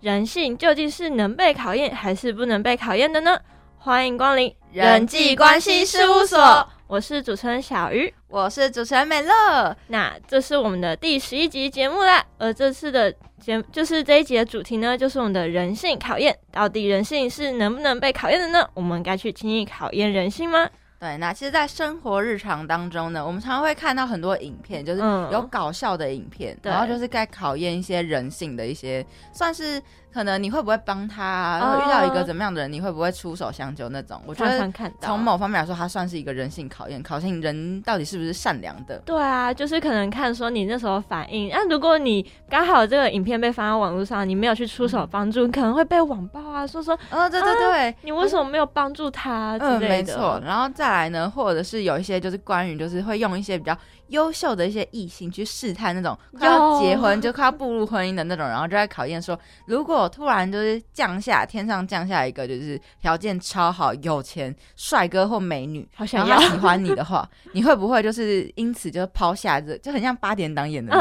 人性究竟是能被考验还是不能被考验的呢？欢迎光临人际关系事务所，我是主持人小鱼，我是主持人美乐。那这是我们的第十一集节目啦，而这次的节就是这一集的主题呢，就是我们的人性考验。到底人性是能不能被考验的呢？我们该去轻易考验人性吗？对，那其实，在生活日常当中呢，我们常常会看到很多影片，就是有搞笑的影片，然后就是在考验一些人性的一些，算是。可能你会不会帮他？然后遇到一个怎么样的人，你会不会出手相救那种？我觉得从某方面来说，它算是一个人性考验，考验人到底是不是善良的。对啊，就是可能看说你那时候反应。那如果你刚好这个影片被发到网络上，你没有去出手帮助，可能会被网暴啊，说说，哦，对对对，你为什么没有帮助他？嗯，没错。然后再来呢，或者是有一些就是关于就是会用一些比较。优秀的一些异性去试探那种快要结婚就快要步入婚姻的那种，然后就在考验说，如果突然就是降下天上降下一个就是条件超好、有钱帅哥或美女，好想要喜欢你的话，你会不会就是因此就抛下这就很像八点档演的，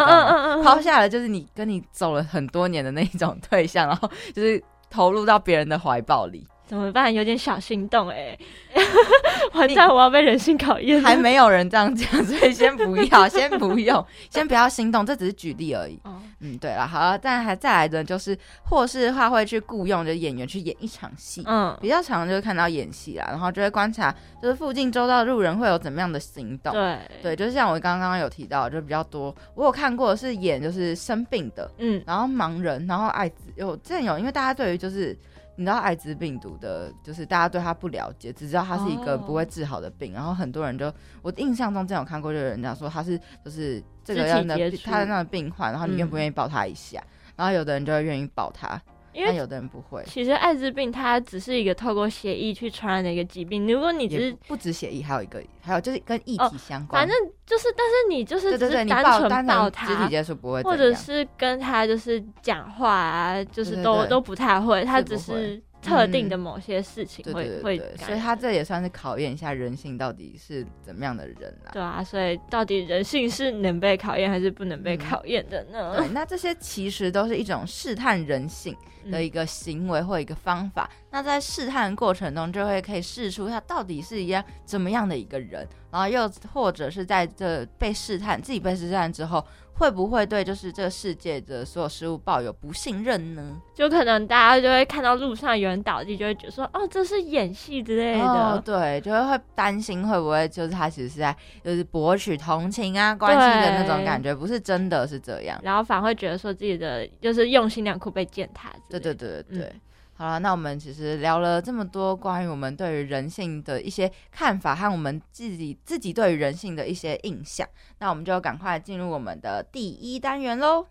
抛下了就是你跟你走了很多年的那一种对象，然后就是投入到别人的怀抱里。怎么办？有点小心动哎！完蛋，我要被人性考验。还没有人这样讲，所以先不要，先不用，先不要心动。这只是举例而已。嗯，对了，好，但还再来的就是，或是的话会去雇佣的演员去演一场戏。嗯，比较常就是看到演戏啦，然后就会观察，就是附近周遭路人会有怎么样的行动。对，对，就是像我刚刚有提到，就比较多。我有看过是演就是生病的，嗯，然后盲人，然后艾滋，有之前有，因为大家对于就是。你知道艾滋病毒的，就是大家对它不了解，只知道它是一个不会治好的病。然后很多人就，我印象中真有看过，就有人讲说他是就是这个样的他的那个病患，然后你愿不愿意抱他一下？然后有的人就会愿意抱他，因为有的人不会。其实艾滋病它只是一个透过血液去传染的一个疾病。如果你只是不止血液，还有一个还有就是跟液体相关。反正就是，但是你就是只是单纯抱他，肢体接触不会，或者是跟他就是讲话啊，就是都都不太会，他只是。特定的某些事情会会，所以他这也算是考验一下人性到底是怎么样的人啊？对啊，所以到底人性是能被考验还是不能被考验的呢？对，那这些其实都是一种试探人性的一个行为或一个方法。那在试探过程中，就会可以试出他到底是一样怎么样的一个人，然后又或者是在这被试探自己被试探之后。会不会对就是这个世界的所有事物抱有不信任呢？就可能大家就会看到路上有人倒地，就会觉得说哦，这是演戏之类的。对，就会会担心会不会就是他其实是在就是博取同情啊关心的那种感觉，不是真的是这样。然后反而会觉得说自己的就是用心良苦被践踏。对对对对对。好了，那我们其实聊了这么多关于我们对于人性的一些看法和我们自己自己对于人性的一些印象，那我们就赶快进入我们的第一单元喽。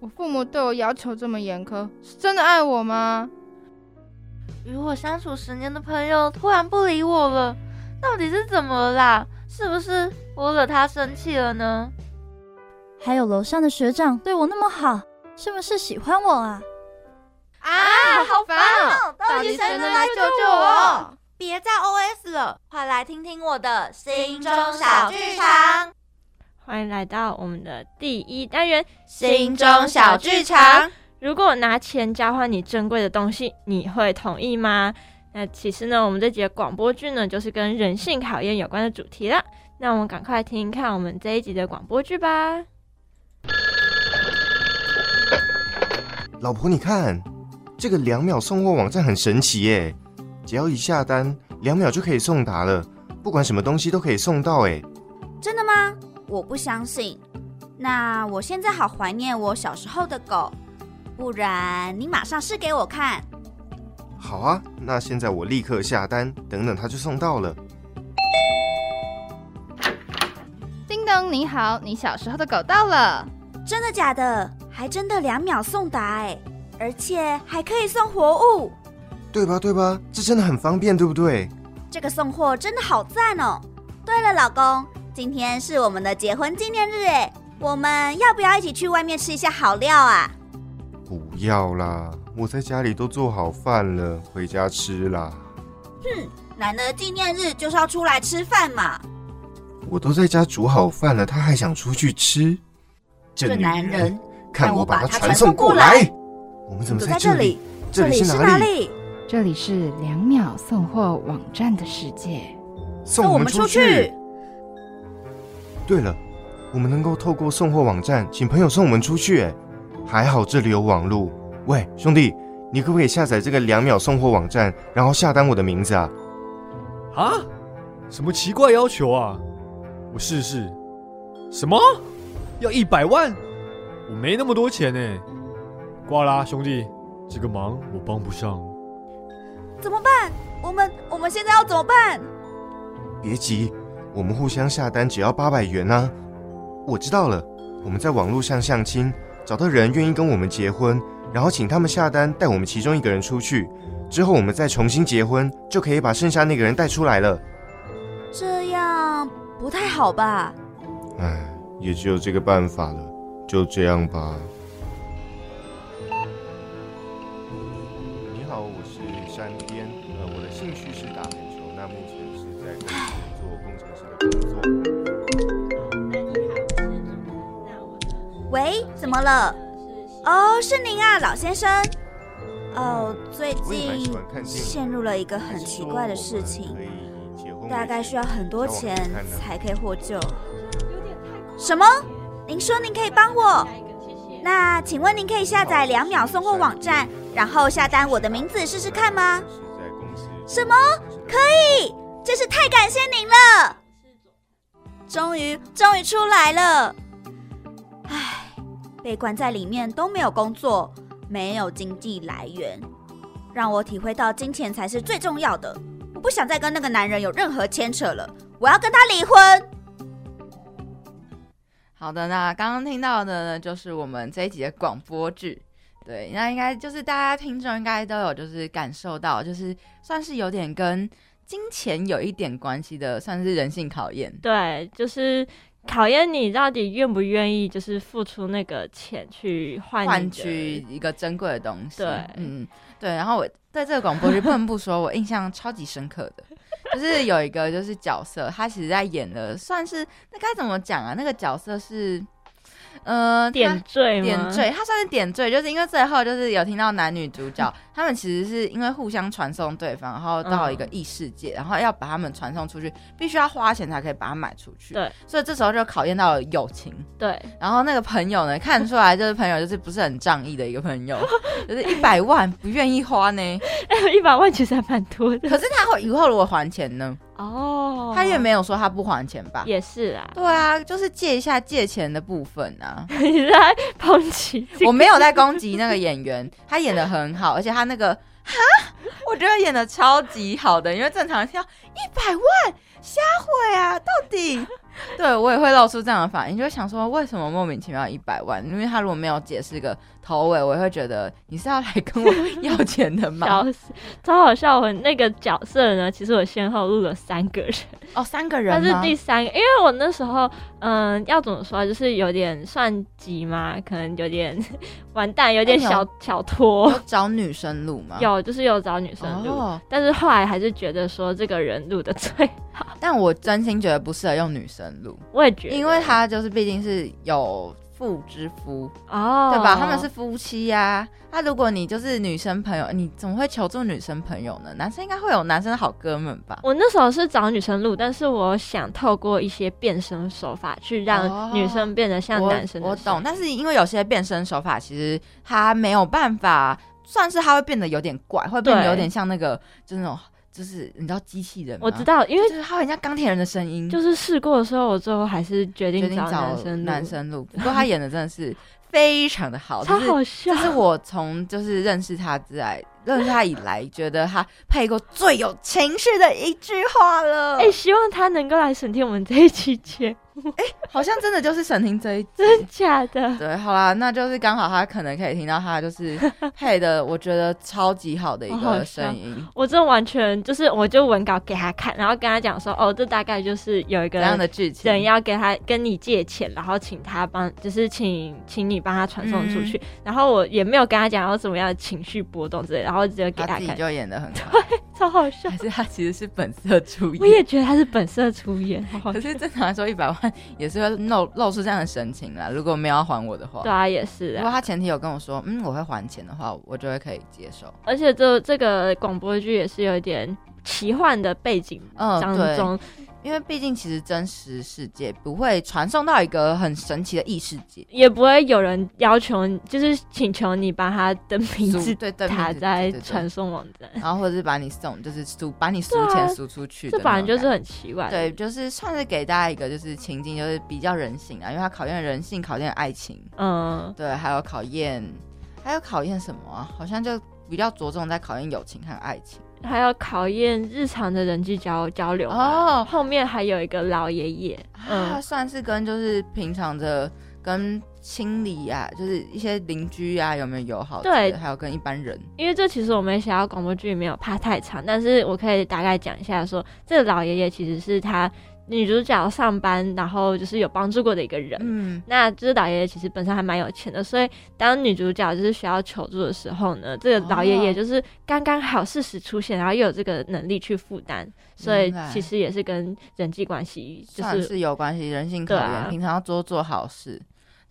我父母对我要求这么严苛，是真的爱我吗？与我相处十年的朋友突然不理我了，到底是怎么了啦？是不是我惹他生气了呢？还有楼上的学长对我那么好，是不是喜欢我啊？啊，好烦哦！到底谁能来救救我？别再 OS 了，快来听听我的心中小剧场。欢迎来到我们的第一单元——心中小剧场。如果拿钱交换你珍贵的东西，你会同意吗？那其实呢，我们这节广播剧呢，就是跟人性考验有关的主题了。那我们赶快听看我们这一集的广播剧吧。老婆，你看。这个两秒送货网站很神奇耶，只要一下单，两秒就可以送达了，不管什么东西都可以送到哎。真的吗？我不相信。那我现在好怀念我小时候的狗，不然你马上试给我看。好啊，那现在我立刻下单，等等它就送到了。叮咚，你好，你小时候的狗到了。真的假的？还真的两秒送达哎。而且还可以送活物，对吧？对吧？这真的很方便，对不对？这个送货真的好赞哦！对了，老公，今天是我们的结婚纪念日，哎，我们要不要一起去外面吃一下好料啊？不要啦，我在家里都做好饭了，回家吃啦。哼，难得纪念日就是要出来吃饭嘛。我都在家煮好饭了，他还想出去吃？这男人，看我把他传送过来！我们怎么在这这里？这里是是哪里？里？这里是两秒送货网站的世界。送我们出去。对了，我们能够透过送货网站请朋友送我们出去，哎，还好这里有网路。喂，兄弟，你可不可以下载这个两秒送货网站，然后下单我的名字啊？啊？什么奇怪要求啊？我试试。什么？要一百万？我没那么多钱呢。挂啦，兄弟，这个忙我帮不上。怎么办？我们我们现在要怎么办？别急，我们互相下单只要八百元啊。我知道了，我们在网络上相亲，找到人愿意跟我们结婚，然后请他们下单带我们其中一个人出去，之后我们再重新结婚，就可以把剩下那个人带出来了。这样不太好吧？唉，也只有这个办法了，就这样吧。喂，怎么了？哦，是您啊，老先生。哦，最近陷入了一个很奇怪的事情，大概需要很多钱才可以获救。什么？您说您可以帮我？那请问您可以下载两秒送货网站，然后下单我的名字试试看吗？什么？可以？真是太感谢您了！终于，终于出来了。唉，被关在里面都没有工作，没有经济来源，让我体会到金钱才是最重要的。我不想再跟那个男人有任何牵扯了，我要跟他离婚。好的，那刚刚听到的呢，就是我们这一集的广播剧。对，那应该就是大家听众应该都有就是感受到，就是算是有点跟金钱有一点关系的，算是人性考验。对，就是考验你到底愿不愿意，就是付出那个钱去换换取一个珍贵的东西。对嗯，对。然后我在这个广播剧不能不说，我印象超级深刻的，就是有一个就是角色，他其实在演的算是那该怎么讲啊？那个角色是。呃，他点缀吗？点缀，它算是点缀，就是因为最后就是有听到男女主角 他们其实是因为互相传送对方，然后到一个异世界，然后要把他们传送出去，必须要花钱才可以把它买出去。对，所以这时候就考验到了友情。对，然后那个朋友呢，看出来就是朋友就是不是很仗义的一个朋友，就是一百万不愿意花呢。一百万其实还蛮多的。可是他会以后如果还钱呢？哦，他也没有说他不还钱吧？也是啊。对啊，就是借一下借钱的部分啊。你在抨击？我没有在攻击那个演员，他演的很好，而且他那个哈，我觉得演的超级好的，因为正常人听到一百万瞎会啊，到底。对我也会露出这样的反应，就会想说为什么莫名其妙一百万？因为他如果没有解释个头尾，我也会觉得你是要来跟我要钱的吗？笑死，超好笑！我那个角色呢，其实我先后录了三个人，哦，三个人他是第三个，因为我那时候嗯，要怎么说，就是有点算急嘛，可能有点完蛋，有点小小拖。有找女生录吗？有，就是有找女生录，但是后来还是觉得说这个人录的最好。但我真心觉得不适合用女生。路，我也觉得，因为他就是毕竟是有妇之夫哦，对吧？他们是夫妻呀。那如果你就是女生朋友，你怎么会求助女生朋友呢？男生应该会有男生的好哥们吧？我那时候是找女生录，但是我想透过一些变身手法去让女生变得像男生。我懂，但是因为有些变身手法其实他没有办法，算是他会变得有点怪，会变得有点像那个就是那种。就是你知道机器人，我知道，因为就是他很像钢铁人的声音。就是试过的时候，我最后还是决定找男生男生录。不过他演的真的是非常的好，超好笑。就是我从就是认识他之来，认识他以来，觉得他配过最有情绪的一句话了。哎，希望他能够来审听我们这一期节 哎，好像真的就是沈婷这一，真假的？对，好啦，那就是刚好他可能可以听到他就是 配的，我觉得超级好的一个声音。我真完全就是，我就文稿给他看，然后跟他讲说，哦，这大概就是有一个这样的剧情，人要给他跟你借钱，然后请他帮，就是请请你帮他传送出去。然后我也没有跟他讲要什么样的情绪波动之类，然后直接给他看，就演的很好，对，超超好笑。还是他其实是本色出演？我也觉得他是本色出演。可是正常来说，一百万也是会露露出这样的神情啦。如果没有要还我的话，对啊，也是。如果他前提有跟我说，嗯，我会还钱的话，我就会可以接受。而且这这个广播剧也是有一点奇幻的背景当中。因为毕竟，其实真实世界不会传送到一个很神奇的异世界，也不会有人要求，就是请求你把他的名字对卡在传送网站，然后或者是把你送，就是输把你输钱输出去，这反正就是很奇怪。对，就是算是给大家一个就是情境，就是比较人性啊，因为它考验人性，考验爱情，嗯，对，还有考验，还有考验什么啊？好像就比较着重在考验友情和爱情。还要考验日常的人际交交流哦。后面还有一个老爷爷，他算是跟就是平常的跟清理啊，就是一些邻居啊有没有友好？对，还有跟一般人。因为这其实我们想要广播剧没有怕太长，但是我可以大概讲一下，说这个老爷爷其实是他。女主角上班，然后就是有帮助过的一个人。嗯，那就是老爷爷其实本身还蛮有钱的，所以当女主角就是需要求助的时候呢，这个老爷爷就是刚刚好适时出现，然后又有这个能力去负担，所以其实也是跟人际关系就是有关系，人性可怜，平常要多做好事。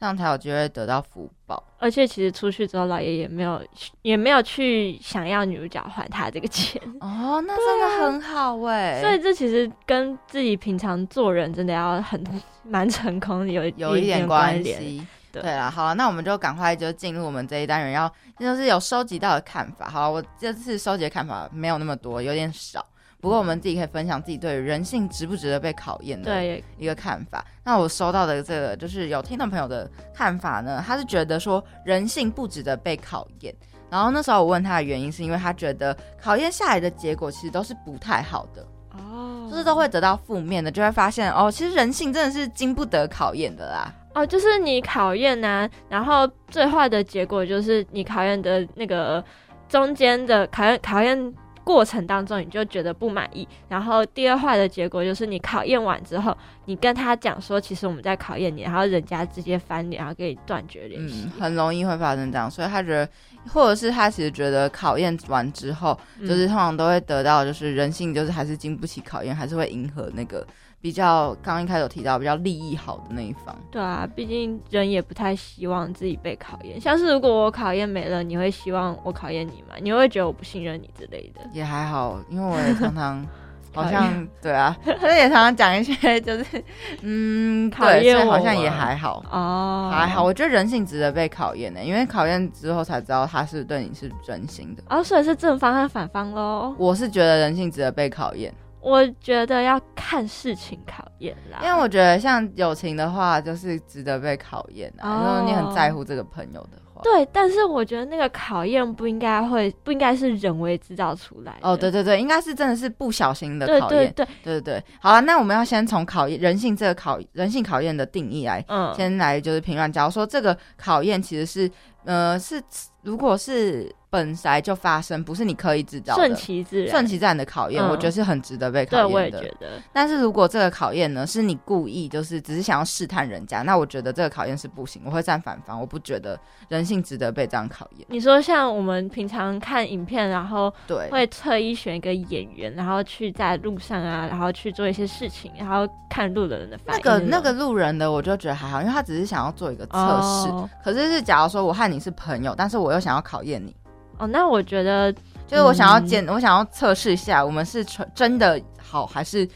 这样才有机会得到福报，而且其实出去之后，老爷爷没有也没有去想要女主角还他这个钱 哦，那真的很好哎。所以这其实跟自己平常做人真的要很 蛮成功，有有一点关系。对了，好了，那我们就赶快就进入我们这一单元，要就是有收集到的看法。好，我这次收集的看法没有那么多，有点少。不过我们自己可以分享自己对人性值不值得被考验的一个看法。那我收到的这个就是有听众朋友的看法呢，他是觉得说人性不值得被考验。然后那时候我问他的原因，是因为他觉得考验下来的结果其实都是不太好的哦，就是都会得到负面的，就会发现哦，其实人性真的是经不得考验的啦。哦，就是你考验呢，然后最坏的结果就是你考验的那个中间的考验考验。过程当中你就觉得不满意，然后第二坏的结果就是你考验完之后，你跟他讲说，其实我们在考验你，然后人家直接翻脸，然后跟你断绝联系，很容易会发生这样。所以他觉得，或者是他其实觉得考验完之后，就是通常都会得到，就是人性就是还是经不起考验，还是会迎合那个。比较刚一开始有提到比较利益好的那一方，对啊，毕竟人也不太希望自己被考验。像是如果我考验没了，你会希望我考验你吗？你会觉得我不信任你之类的？也还好，因为我也常常 好像对啊，他也常常讲一些就是 嗯，考验好像也还好哦，还好。我觉得人性值得被考验的，因为考验之后才知道他是对你是真心的。哦，所以是正方和反方喽。我是觉得人性值得被考验。我觉得要看事情考验啦，因为我觉得像友情的话，就是值得被考验的。如果你很在乎这个朋友的话，对。但是我觉得那个考验不应该会，不应该是人为制造出来。哦，对对对，应该是真的是不小心的考验。对对对对对。好了，那我们要先从考验人性这个考人性考验的定义来，嗯，先来就是评论。假如说这个考验其实是，呃，是如果是。本来就发生，不是你刻意制造的，顺其自然，顺其自然的考验，我觉得是很值得被考验的。对，我也觉得。但是如果这个考验呢，是你故意，就是只是想要试探人家，那我觉得这个考验是不行，我会站反方，我不觉得人性值得被这样考验。你说像我们平常看影片，然后对，会特意选一个演员，然后去在路上啊，然后去做一些事情，然后看路人的反应。那个那个路人的，我就觉得还好，因为他只是想要做一个测试。可是是假如说我和你是朋友，但是我又想要考验你。哦，那我觉得就是我想要检，我想要测试一下，我们是纯真的好还是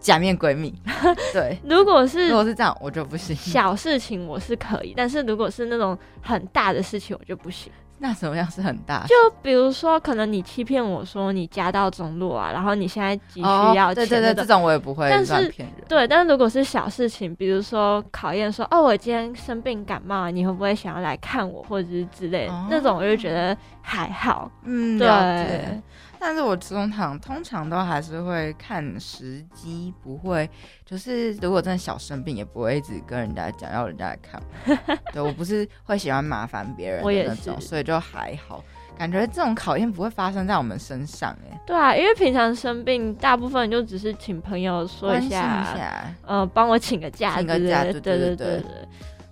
假面闺蜜？对，如果是如果是这样，我就不行。小事情我是可以，但是如果是那种很大的事情，我就不行。那什么样是很大？就比如说，可能你欺骗我说你家道中落啊，然后你现在急需要钱，对对对，这种我也不会但是对，但是如果是小事情，比如说考验说，哦，我今天生病感冒，你会不会想要来看我，或者是之类那种，我就觉得还好。嗯，对。但是我通常通常都还是会看时机，不会就是如果真的小生病，也不会一直跟人家讲要人家来看。对我不是会喜欢麻烦别人的那种，所以就还好。感觉这种考验不会发生在我们身上，哎。对啊，因为平常生病，大部分就只是请朋友说一下，呃，帮我请个假，请个假，对对对对。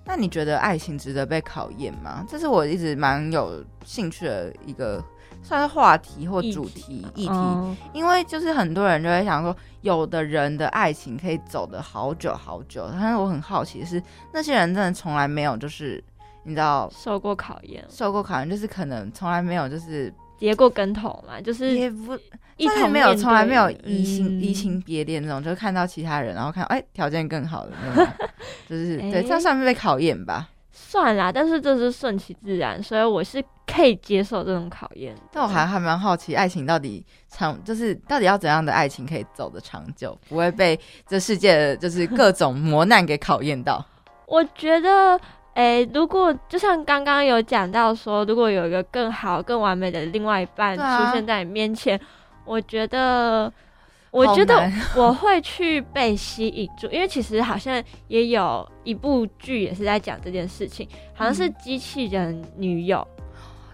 那你觉得爱情值得被考验吗？这是我一直蛮有兴趣的一个算是话题或主题议题，因为就是很多人就会想说，有的人的爱情可以走的好久好久，但是我很好奇的是，那些人真的从来没有就是你知道受过考验，受过考验，就是可能从来没有就是跌过跟头嘛，就是也不。就是没有，从来没有移情移情别恋那种，就看到其他人，然后看哎条件更好的那种，就是 对，这算是被考验吧？算啦，但是这是顺其自然，所以我是可以接受这种考验。但我还还蛮好奇，爱情到底长，就是到底要怎样的爱情可以走得长久，不会被这世界就是 各种磨难给考验到？我觉得，哎，如果就像刚刚有讲到说，如果有一个更好、更完美的另外一半出现在你面前。我觉得，我觉得我会去被吸引住，因为其实好像也有一部剧也是在讲这件事情，好像是机器人女友。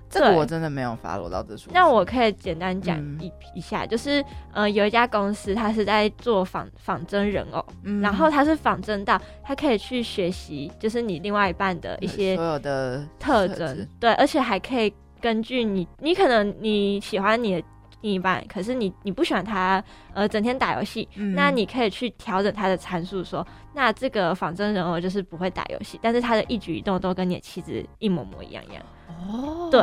这个我真的没有发落到这处。那我可以简单讲一一下，就是呃，有一家公司，它是在做仿仿真人偶，然后它是仿真到它可以去学习，就是你另外一半的一些所有的特征，对，而且还可以根据你，你可能你喜欢你的。另一半，可是你你不喜欢他，呃，整天打游戏，那你可以去调整他的参数，说，那这个仿真人偶就是不会打游戏，但是他的一举一动都跟你的妻子一模模一样一样。哦，对，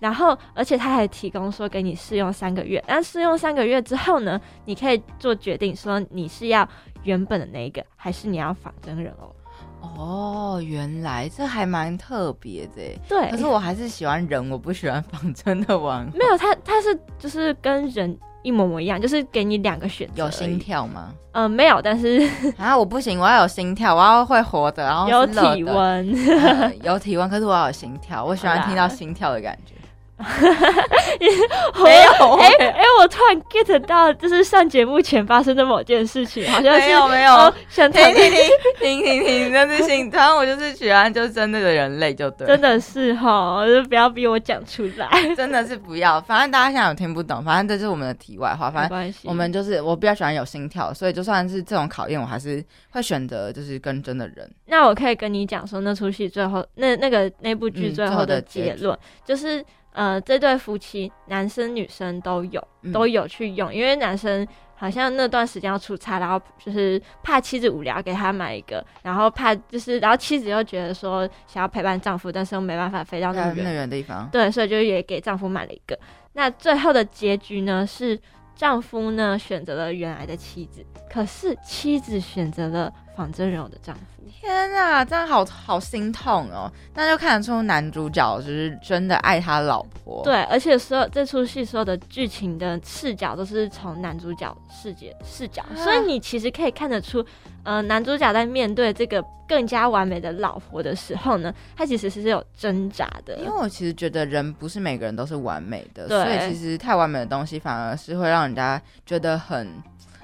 然后而且他还提供说给你试用三个月，但试用三个月之后呢，你可以做决定，说你是要原本的那一个，还是你要仿真人偶。哦，原来这还蛮特别的。对，可是我还是喜欢人，我不喜欢仿真的玩。没有，它它是就是跟人一模模一样，就是给你两个选择。有心跳吗？嗯，没有，但是 啊，我不行，我要有心跳，我要会活的，然后有体温，有体温，可是我要有心跳，我喜欢听到心跳的感觉。没有哎哎，我突然 get 到，就是上节目前发生的某件事情，好像是没有没有，想听听听听听听，真是心疼。我就是喜欢，就是真的的人类，就对，真的是哈，就不要逼我讲出来，真的是不要。反正大家现在有听不懂，反正这是我们的题外话。反正我们就是我比较喜欢有心跳，所以就算是这种考验，我还是会选择就是跟真的人。那我可以跟你讲说，那出戏最后那那个那部剧最后的结论就是。呃，这对夫妻，男生女生都有，都有去用，因为男生好像那段时间要出差，然后就是怕妻子无聊，给他买一个，然后怕就是，然后妻子又觉得说想要陪伴丈夫，但是又没办法飞到那么远的地方，对，所以就也给丈夫买了一个。那最后的结局呢，是丈夫呢选择了原来的妻子，可是妻子选择了仿真人偶的丈夫。天呐，这样好好心痛哦！那就看得出男主角就是真的爱他老婆。对，而且所有这出戏所有的剧情的视角都是从男主角视角视角，所以你其实可以看得出，呃，男主角在面对这个更加完美的老婆的时候呢，他其实是有挣扎的。因为我其实觉得人不是每个人都是完美的，所以其实太完美的东西反而是会让人家觉得很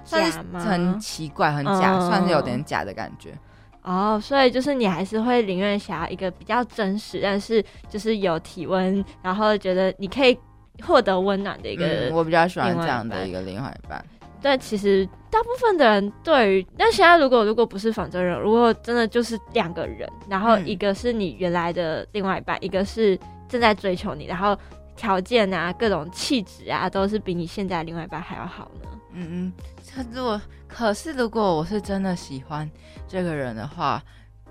假很奇怪、很假，算是有点假的感觉。哦，所以就是你还是会宁愿想要一个比较真实，但是就是有体温，然后觉得你可以获得温暖的一个。我比较喜欢这样的一个另外一半。但其实大部分的人对于，那现在如果如果不是仿真人，如果真的就是两个人，然后一个是你原来的另外一半，一个是正在追求你，然后条件啊、各种气质啊，都是比你现在另外一半还要好呢。嗯嗯，他如果可是如果我是真的喜欢。这个人的话，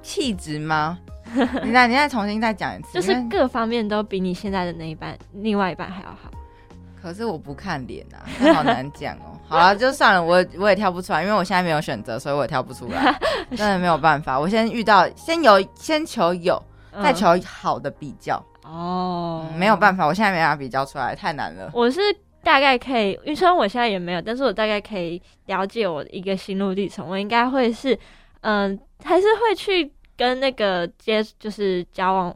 气质吗？你再你再重新再讲一次，就是各方面都比你现在的那一半、另外一半还要好。可是我不看脸啊，好难讲哦。好了，就算了，我我也挑不出来，因为我现在没有选择，所以我也挑不出来，真的没有办法。我先遇到，先有，先求有，再求好的比较。哦，没有办法，我现在没办法比较出来，太难了。我是。大概可以，因为虽然我现在也没有，但是我大概可以了解我一个心路历程。我应该会是，嗯，还是会去跟那个接，就是交往，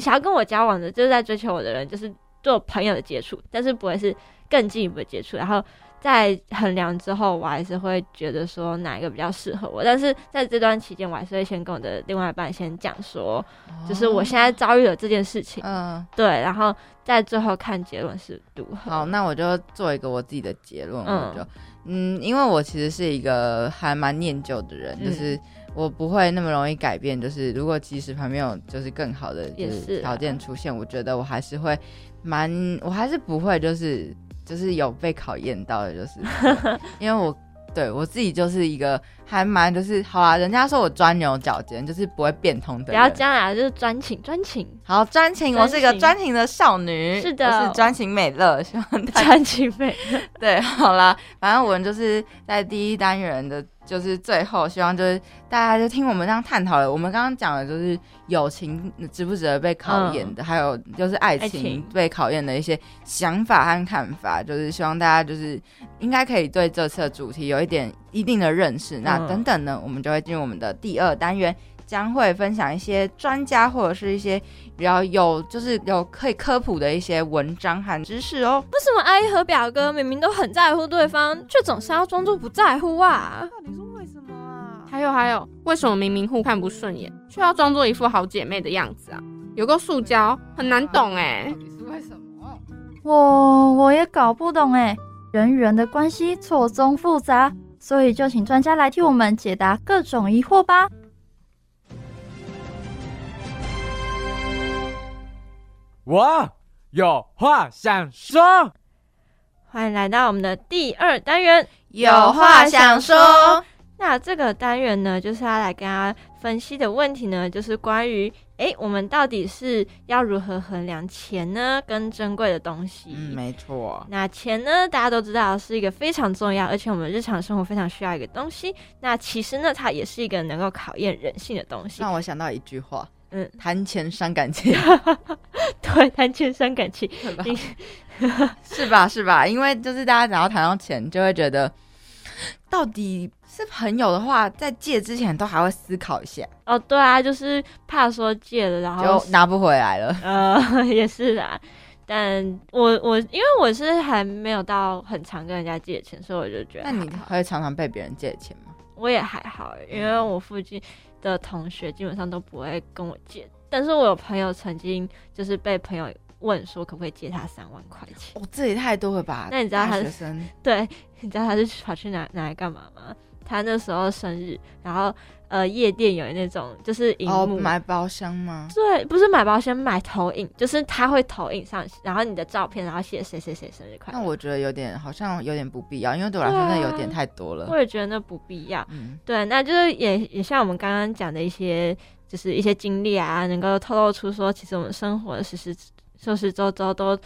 想要跟我交往的，就是在追求我的人，就是做朋友的接触，但是不会是更进一步的接触。然后在衡量之后，我还是会觉得说哪一个比较适合我。但是在这段期间，我还是会先跟我的另外一半先讲说，就是我现在遭遇了这件事情，嗯，对，然后在最后看结论是如何。好，那我就做一个我自己的结论，我就，嗯，因为我其实是一个还蛮念旧的人，就是我不会那么容易改变。就是如果即使旁边有就是更好的就是条件出现，我觉得我还是会蛮，我还是不会就是。就是有被考验到的，就是 因为我对我自己就是一个还蛮就是好啊，人家说我钻牛角尖，就是不会变通的。不要样啊，就是专情专情。好，专情，我是一个专情的少女，是的，我是专情美乐，希望专情美乐。对，好啦，反正我们就是在第一单元的。就是最后，希望就是大家就听我们这样探讨了。我们刚刚讲的就是友情值不值得被考验的，还有就是爱情被考验的一些想法和看法。就是希望大家就是应该可以对这次的主题有一点一定的认识。那等等呢，我们就会进入我们的第二单元，将会分享一些专家或者是一些比较有就是有可以科普的一些文章和知识哦。为什么阿姨和表哥明明都很在乎对方，却总是要装作不在乎啊？到底是为什么啊还有还有，为什么明明互看不顺眼，却要装作一副好姐妹的样子啊？有个塑胶很难懂哎，到底是为什么？我我也搞不懂哎，人与人的关系错综复杂，所以就请专家来替我们解答各种疑惑吧。我有话想说，欢迎来到我们的第二单元，有话想说。那这个单元呢，就是要来跟大家分析的问题呢，就是关于，哎，我们到底是要如何衡量钱呢，跟珍贵的东西？嗯，没错。那钱呢，大家都知道是一个非常重要，而且我们日常生活非常需要一个东西。那其实呢，它也是一个能够考验人性的东西。让我想到一句话，嗯，谈钱伤感情。对，谈钱伤感情，是吧？是吧？因为就是大家只要谈到钱，就会觉得到底。是朋友的话，在借之前都还会思考一下。哦，对啊，就是怕说借了，然后就拿不回来了。呃，也是啊。但我我因为我是还没有到很常跟人家借钱，所以我就觉得。那你会常常被别人借钱吗？我也还好，因为我附近的同学基本上都不会跟我借。但是我有朋友曾经就是被朋友问说可不可以借他三万块钱。哦，这也太多了吧？那你知道他是对，你知道他是跑去哪拿来干嘛吗？他那时候生日，然后呃，夜店有那种就是哦，买包厢吗？对，不是买包厢，买投影，就是他会投影上，然后你的照片，然后写谁谁谁生日快乐。那我觉得有点好像有点不必要，因为对我来说那有点太多了。我也觉得那不必要。嗯，对，那就是也也像我们刚刚讲的一些，就是一些经历啊，能够透露出说，其实我们生活的实实实实周周都。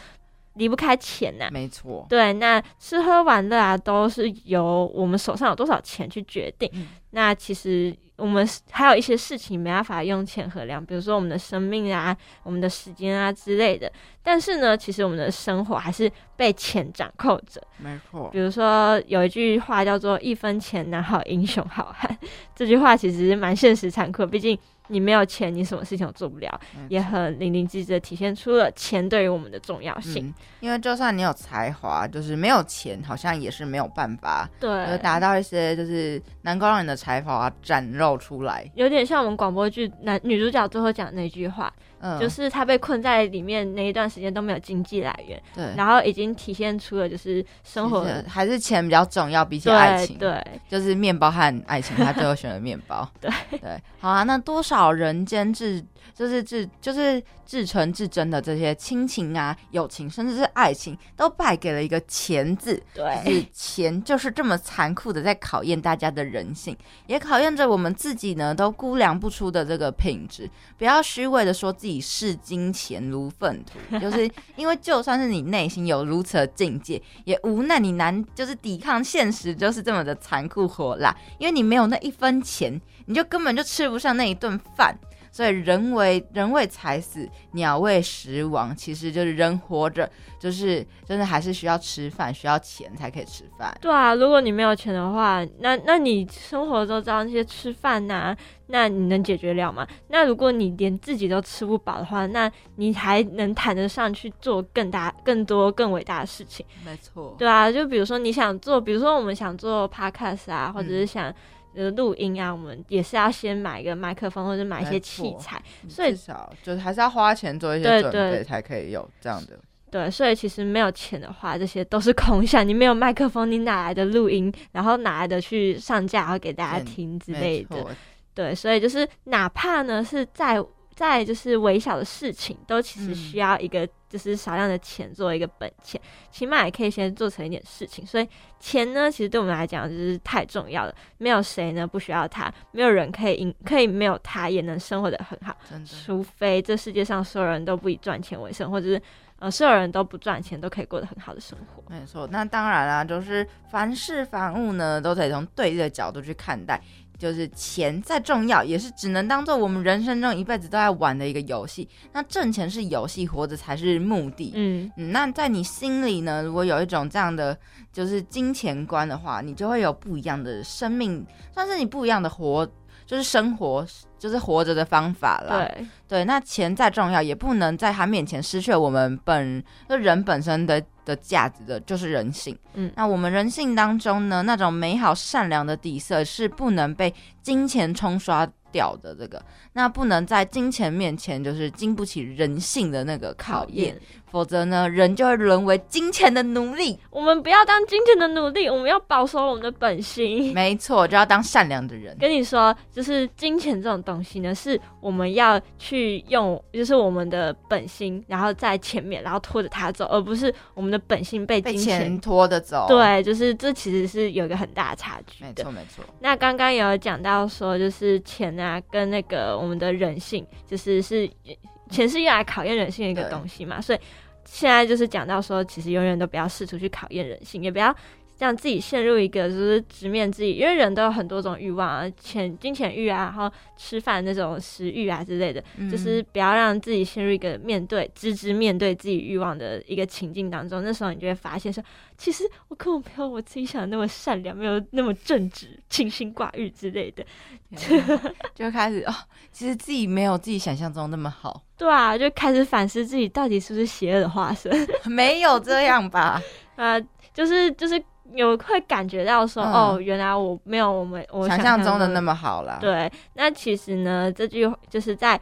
离不开钱呐，没错。对，那吃喝玩乐啊，都是由我们手上有多少钱去决定。那其实我们还有一些事情没办法用钱衡量，比如说我们的生命啊、我们的时间啊之类的。但是呢，其实我们的生活还是被钱掌控着。没错。比如说有一句话叫做“一分钱难好英雄好汉”，这句话其实蛮现实残酷，毕竟。你没有钱，你什么事情都做不了，也很淋漓尽致的体现出了钱对于我们的重要性。因为就算你有才华，就是没有钱，好像也是没有办法，对，达到一些就是能够让你的才华展露出来。有点像我们广播剧男女主角最后讲那句话。就是他被困在里面那一段时间都没有经济来源，对，然后已经体现出了就是生活还是钱比较重要，比起爱情，对，就是面包和爱情，他最后选了面包，对。对，好啊，那多少人间至就是至就是至纯至真的这些亲情啊、友情，甚至是爱情，都败给了一个钱字。对，是钱就是这么残酷的在考验大家的人性，也考验着我们自己呢，都估量不出的这个品质。不要虚伪的说自己视金钱如粪土，就是因为就算是你内心有如此的境界，也无奈你难就是抵抗现实，就是这么的残酷火辣。因为你没有那一分钱，你就根本就吃不上那一顿饭。所以人为人为财死，鸟为食亡，其实就是人活着，就是真的还是需要吃饭，需要钱才可以吃饭。对啊，如果你没有钱的话，那那你生活中道那些吃饭呐，那你能解决了吗？那如果你连自己都吃不饱的话，那你还能谈得上去做更大、更多、更伟大的事情？没错，对啊，就比如说你想做，比如说我们想做 podcast 啊，或者是想。呃，录音啊，我们也是要先买一个麦克风或者买一些器材，所以至少就是还是要花钱做一些准备才可以有这样的。对，所以其实没有钱的话，这些都是空想。你没有麦克风，你哪来的录音？然后哪来的去上架，然后给大家听之类的？对，所以就是哪怕呢是在。在就是微小的事情，都其实需要一个就是少量的钱做一个本钱，起码也可以先做成一点事情。所以钱呢，其实对我们来讲就是太重要了。没有谁呢不需要它，没有人可以因可以没有它也能生活的很好。除非这世界上所有人都不以赚钱为生，或者是呃所有人都不赚钱都可以过得很好的生活。没错，那当然啦，就是凡事凡物呢，都得从对立的角度去看待。就是钱再重要，也是只能当做我们人生中一辈子都在玩的一个游戏。那挣钱是游戏，活着才是目的。嗯嗯，那在你心里呢？如果有一种这样的就是金钱观的话，你就会有不一样的生命，算是你不一样的活，就是生活。就是活着的方法了。对对，那钱再重要，也不能在他面前失去我们本就人本身的的价值的，就是人性。嗯，那我们人性当中呢，那种美好善良的底色是不能被金钱冲刷掉的。这个，那不能在金钱面前就是经不起人性的那个考验。否则呢，人就会沦为金钱的奴隶。我们不要当金钱的奴隶，我们要保守我们的本心。没错，就要当善良的人。跟你说，就是金钱这种东西呢，是我们要去用，就是我们的本心，然后在前面，然后拖着他走，而不是我们的本性被金钱拖着走。对，就是这其实是有一个很大的差距。没错，没错。那刚刚有讲到说，就是钱啊，跟那个我们的人性，就是是钱是用来考验人性的一个东西嘛，所以。现在就是讲到说，其实永远都不要试图去考验人性，也不要让自己陷入一个就是直面自己，因为人都有很多种欲望啊，钱、金钱欲啊，然后吃饭那种食欲啊之类的，就是不要让自己陷入一个面对、直直面对自己欲望的一个情境当中。那时候你就会发现说，其实我根本没有我自己想的那么善良，没有那么正直、清心寡欲之类的，就开始哦，其实自己没有自己想象中那么好。对啊，就开始反思自己到底是不是邪恶的化身？没有这样吧？啊，就是就是有会感觉到说，哦，原来我没有我们我想象中的那么好了。对，那其实呢，这句就是在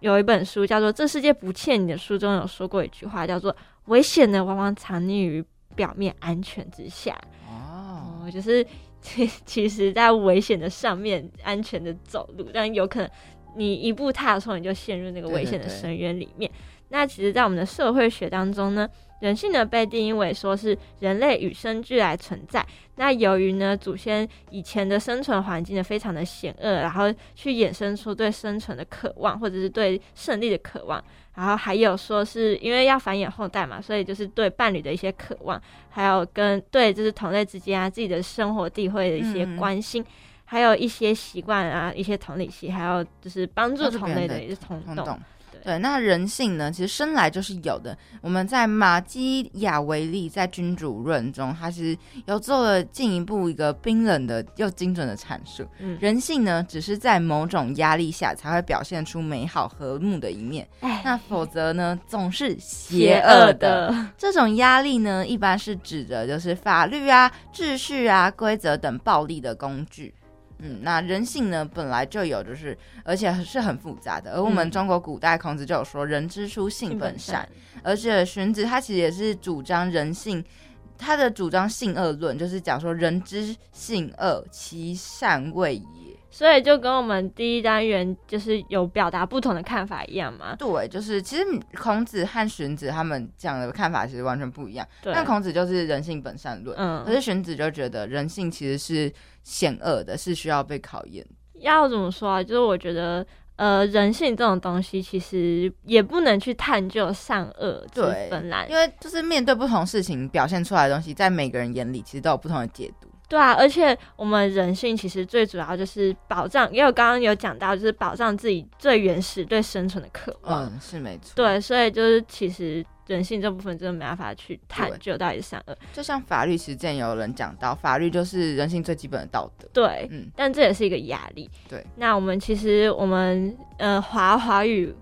有一本书叫做《这世界不欠你的》书中有说过一句话，叫做“危险呢往往藏匿于表面安全之下”。哦，就是其 其实，在危险的上面安全的走路，但有可能。你一步踏错，你就陷入那个危险的深渊里面。那其实，在我们的社会学当中呢，人性呢被定义为说是人类与生俱来存在。那由于呢祖先以前的生存环境呢非常的险恶，然后去衍生出对生存的渴望，或者是对胜利的渴望。然后还有说是因为要繁衍后代嘛，所以就是对伴侣的一些渴望，还有跟对就是同类之间啊自己的生活地位的一些关心。还有一些习惯啊，一些同理心，还有就是帮助同类的一些冲动。对，那人性呢，其实生来就是有的。我们在马基雅维利在《君主论》中，他是有做了进一步一个冰冷的又精准的阐述。嗯，人性呢，只是在某种压力下才会表现出美好和睦的一面。那否则呢，总是邪恶的。这种压力呢，一般是指的就是法律啊、秩序啊、规则等暴力的工具。嗯，那人性呢，本来就有，就是而且是很复杂的。而我们中国古代孔子就有说“人之初，性本善”，而且荀子他其实也是主张人性，他的主张性恶论，就是讲说人之性恶，其善未也。所以就跟我们第一单元就是有表达不同的看法一样嘛？对，就是其实孔子和荀子他们讲的看法其实完全不一样。但孔子就是人性本善论，嗯，可是荀子就觉得人性其实是险恶的，是需要被考验。要怎么说啊？就是我觉得，呃，人性这种东西其实也不能去探究善恶之分啦，因为就是面对不同事情表现出来的东西，在每个人眼里其实都有不同的解读。对啊，而且我们人性其实最主要就是保障，因为我刚刚有讲到，就是保障自己最原始对生存的渴望。嗯，是没错。对，所以就是其实人性这部分真的没办法去探究到底是善恶。就像法律，其实之前有人讲到，法律就是人性最基本的道德。对，嗯，但这也是一个压力。对，那我们其实我们呃华华语。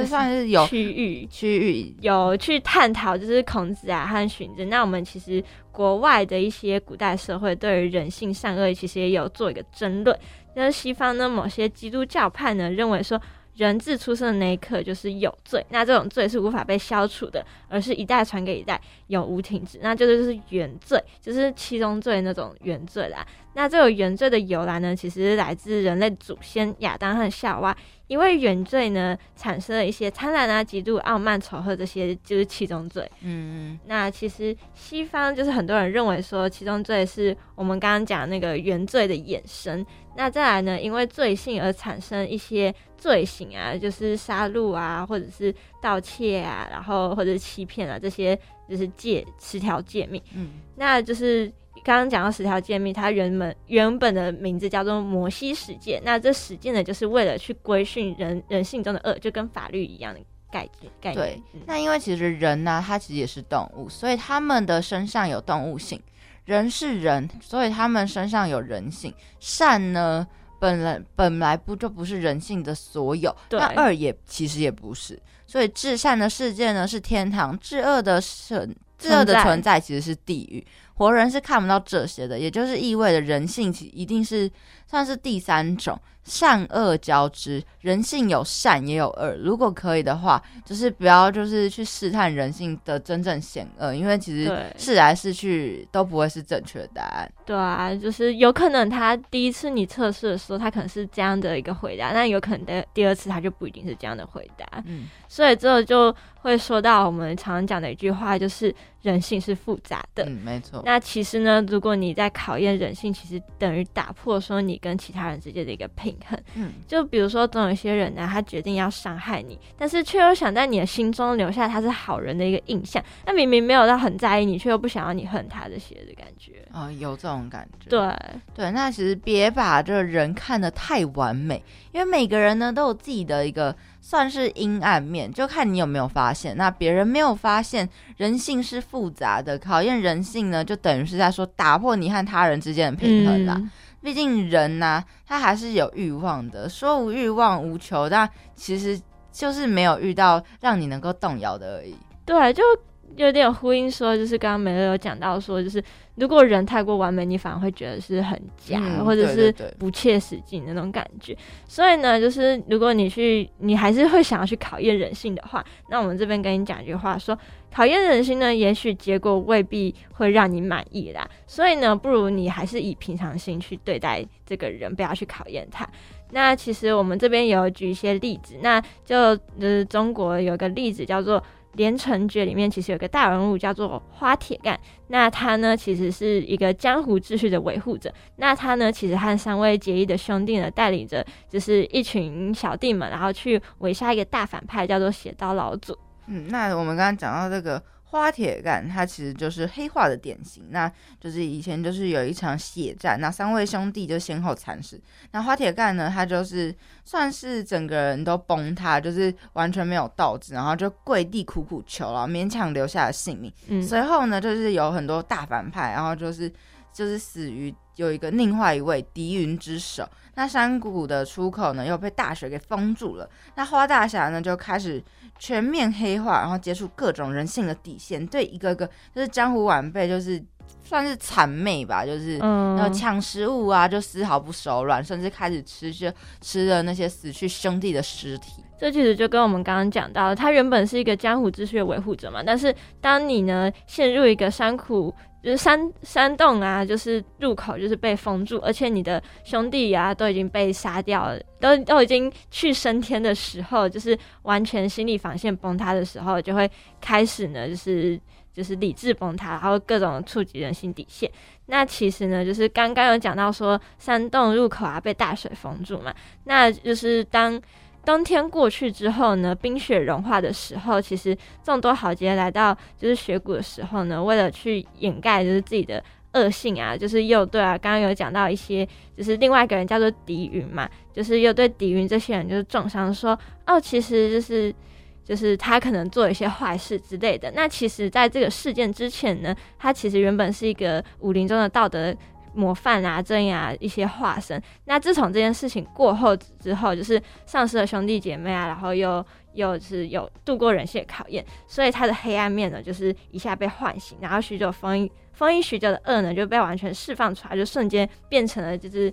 这算是有区域区域有去探讨，就是孔子啊和荀子。那我们其实国外的一些古代社会对于人性善恶，其实也有做一个争论。那西方呢，某些基督教派呢认为说。人自出生的那一刻就是有罪，那这种罪是无法被消除的，而是一代传给一代，永无停止。那这个就是原罪，就是七宗罪那种原罪啦。那这个原罪的由来呢，其实来自人类祖先亚当和夏娃，因为原罪呢产生了一些贪婪啊、嫉妒、傲慢、仇恨这些，就是七宗罪。嗯嗯。那其实西方就是很多人认为说，七宗罪是我们刚刚讲那个原罪的衍生。那再来呢？因为罪性而产生一些罪行啊，就是杀戮啊，或者是盗窃啊，然后或者是欺骗啊，这些就是戒十条诫命。嗯，那就是刚刚讲到十条诫命，它原本原本的名字叫做摩西十诫。那这十诫呢，就是为了去规训人人性中的恶，就跟法律一样的概念。概念。对，那因为其实人呢，他其实也是动物，所以他们的身上有动物性。人是人，所以他们身上有人性。善呢，本来本来不就不是人性的所有，那恶也其实也不是。所以至善的世界呢是天堂，至恶的神至恶的存在其实是地狱。活人是看不到这些的，也就是意味着人性其一定是算是第三种。善恶交织，人性有善也有恶。如果可以的话，就是不要就是去试探人性的真正险恶，因为其实试来试去都不会是正确的答案。对啊，就是有可能他第一次你测试的时候，他可能是这样的一个回答，但有可能的第二次他就不一定是这样的回答。嗯，所以这就会说到我们常常讲的一句话，就是人性是复杂的。嗯，没错。那其实呢，如果你在考验人性，其实等于打破说你跟其他人之间的一个平。衡，嗯，就比如说，总有一些人呢，他决定要伤害你，但是却又想在你的心中留下他是好人的一个印象。那明明没有到很在意你，却又不想要你恨他这些的感觉啊，有这种感觉。对对，那其实别把这个人看得太完美，因为每个人呢都有自己的一个算是阴暗面，就看你有没有发现。那别人没有发现，人性是复杂的，考验人性呢，就等于是在说打破你和他人之间的平衡啦。毕竟人呐，他还是有欲望的。说无欲望无求，但其实就是没有遇到让你能够动摇的而已。对，就有点呼应说，就是刚刚美乐有讲到说，就是如果人太过完美，你反而会觉得是很假，或者是不切实际那种感觉。所以呢，就是如果你去，你还是会想要去考验人性的话，那我们这边跟你讲一句话说。考验人心呢，也许结果未必会让你满意啦。所以呢，不如你还是以平常心去对待这个人，不要去考验他。那其实我们这边有举一些例子，那就呃中国有个例子叫做《连城诀》里面，其实有个大人物叫做花铁干。那他呢，其实是一个江湖秩序的维护者。那他呢，其实和三位结义的兄弟呢，带领着就是一群小弟们，然后去围杀一个大反派，叫做血刀老祖。嗯，那我们刚刚讲到这个花铁干，它其实就是黑化的典型。那就是以前就是有一场血战，那三位兄弟就先后惨死。那花铁干呢，他就是算是整个人都崩塌，就是完全没有斗志，然后就跪地苦苦求了，勉强留下了性命。嗯，随后呢，就是有很多大反派，然后就是就是死于有一个另外一位狄云之手。那山谷的出口呢，又被大雪给封住了。那花大侠呢，就开始。全面黑化，然后接触各种人性的底线，对一个个就是江湖晚辈，就是算是谄媚吧，就是要抢食物啊，就丝毫不手软，甚至开始吃些吃了那些死去兄弟的尸体。这其实就跟我们刚刚讲到，他原本是一个江湖秩序的维护者嘛，但是当你呢陷入一个山谷。就是山山洞啊，就是入口就是被封住，而且你的兄弟啊都已经被杀掉了，都都已经去升天的时候，就是完全心理防线崩塌的时候，就会开始呢，就是就是理智崩塌，然后各种触及人心底线。那其实呢，就是刚刚有讲到说山洞入口啊被大水封住嘛，那就是当。冬天过去之后呢，冰雪融化的时候，其实众多豪杰来到就是雪谷的时候呢，为了去掩盖就是自己的恶性啊，就是又对啊，刚刚有讲到一些，就是另外一个人叫做狄云嘛，就是又对狄云这些人就是重伤，说哦，其实就是就是他可能做一些坏事之类的。那其实在这个事件之前呢，他其实原本是一个武林中的道德模范啊，这样啊一些化身。那自从这件事情过后之后，就是丧失了兄弟姐妹啊，然后又又是有度过人性的考验，所以他的黑暗面呢，就是一下被唤醒，然后许久封印。封印许久的恶呢，就被完全释放出来，就瞬间变成了就是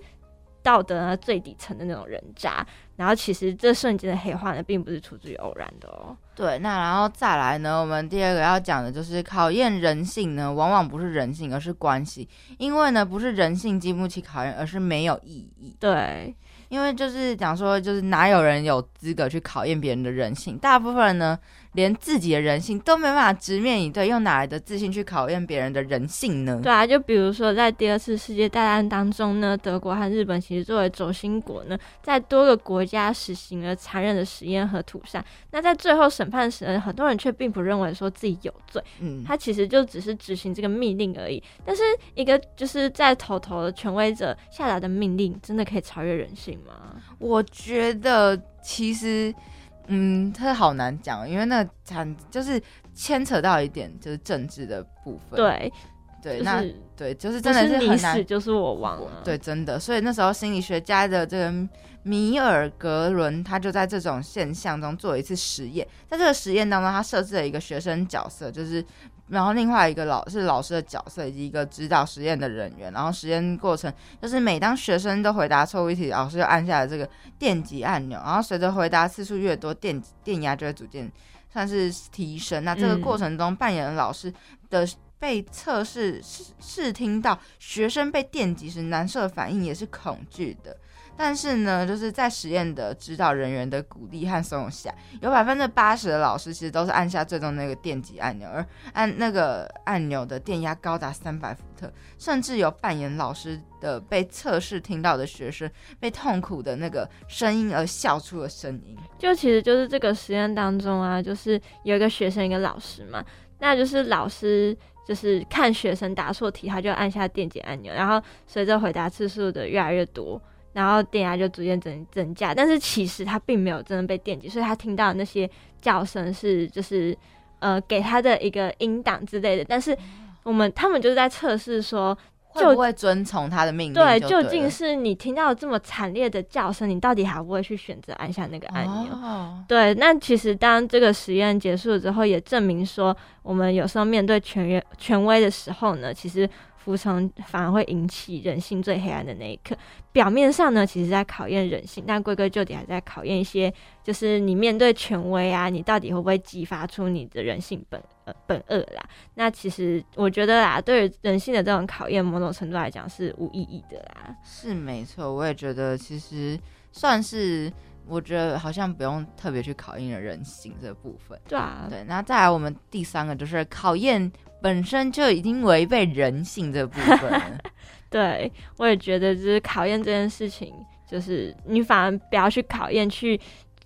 道德最底层的那种人渣。然后其实这瞬间的黑化呢，并不是出自于偶然的哦。对，那然后再来呢，我们第二个要讲的就是考验人性呢，往往不是人性，而是关系。因为呢，不是人性经不起考验，而是没有意义。对，因为就是讲说，就是哪有人有资格去考验别人的人性？大部分人呢。连自己的人性都没办法直面以对，用哪来的自信去考验别人的人性呢？对啊，就比如说在第二次世界大战当中呢，德国和日本其实作为轴心国呢，在多个国家实行了残忍的实验和屠杀。那在最后审判时，很多人却并不认为说自己有罪，嗯，他其实就只是执行这个命令而已。但是一个就是在头头的权威者下达的命令，真的可以超越人性吗？我觉得其实。嗯，他好难讲，因为那产就是牵扯到一点就是政治的部分。对，对，那对，就是真的是很难，就是我亡了。对，真的，所以那时候心理学家的这个米尔格伦，他就在这种现象中做一次实验，在这个实验当中，他设置了一个学生角色，就是。然后另外一个老是老师的角色，以及一个指导实验的人员。然后实验过程就是每当学生都回答错误题，老师就按下了这个电极按钮。然后随着回答次数越多，电电压就会逐渐算是提升。那这个过程中扮演的老师的被测试试试听到学生被电击时难受的反应，也是恐惧的。但是呢，就是在实验的指导人员的鼓励和怂恿下，有百分之八十的老师其实都是按下最终那个电击按钮，而按那个按钮的电压高达三百伏特，甚至有扮演老师的被测试听到的学生被痛苦的那个声音而笑出了声音。就其实就是这个实验当中啊，就是有一个学生一个老师嘛，那就是老师就是看学生答错题，他就按下电击按钮，然后随着回答次数的越来越多。然后电压就逐渐增增加，但是其实他并没有真的被电击，所以他听到那些叫声是就是呃给他的一个音档之类的。但是我们他们就是在测试说会不会遵从他的命令？对，究竟是你听到这么惨烈的叫声，你到底还不会去选择按下那个按钮？对，那其实当这个实验结束了之后，也证明说我们有时候面对权威权威的时候呢，其实。服从反而会引起人性最黑暗的那一刻。表面上呢，其实在考验人性，但归根究底还在考验一些，就是你面对权威啊，你到底会不会激发出你的人性本呃本恶啦？那其实我觉得啦，对人性的这种考验，某种程度来讲是无意义的啦。是没错，我也觉得其实算是，我觉得好像不用特别去考验人性这部分。对啊，对。那再来，我们第三个就是考验。本身就已经违背人性这部分，对我也觉得，就是考验这件事情，就是你反而不要去考验，去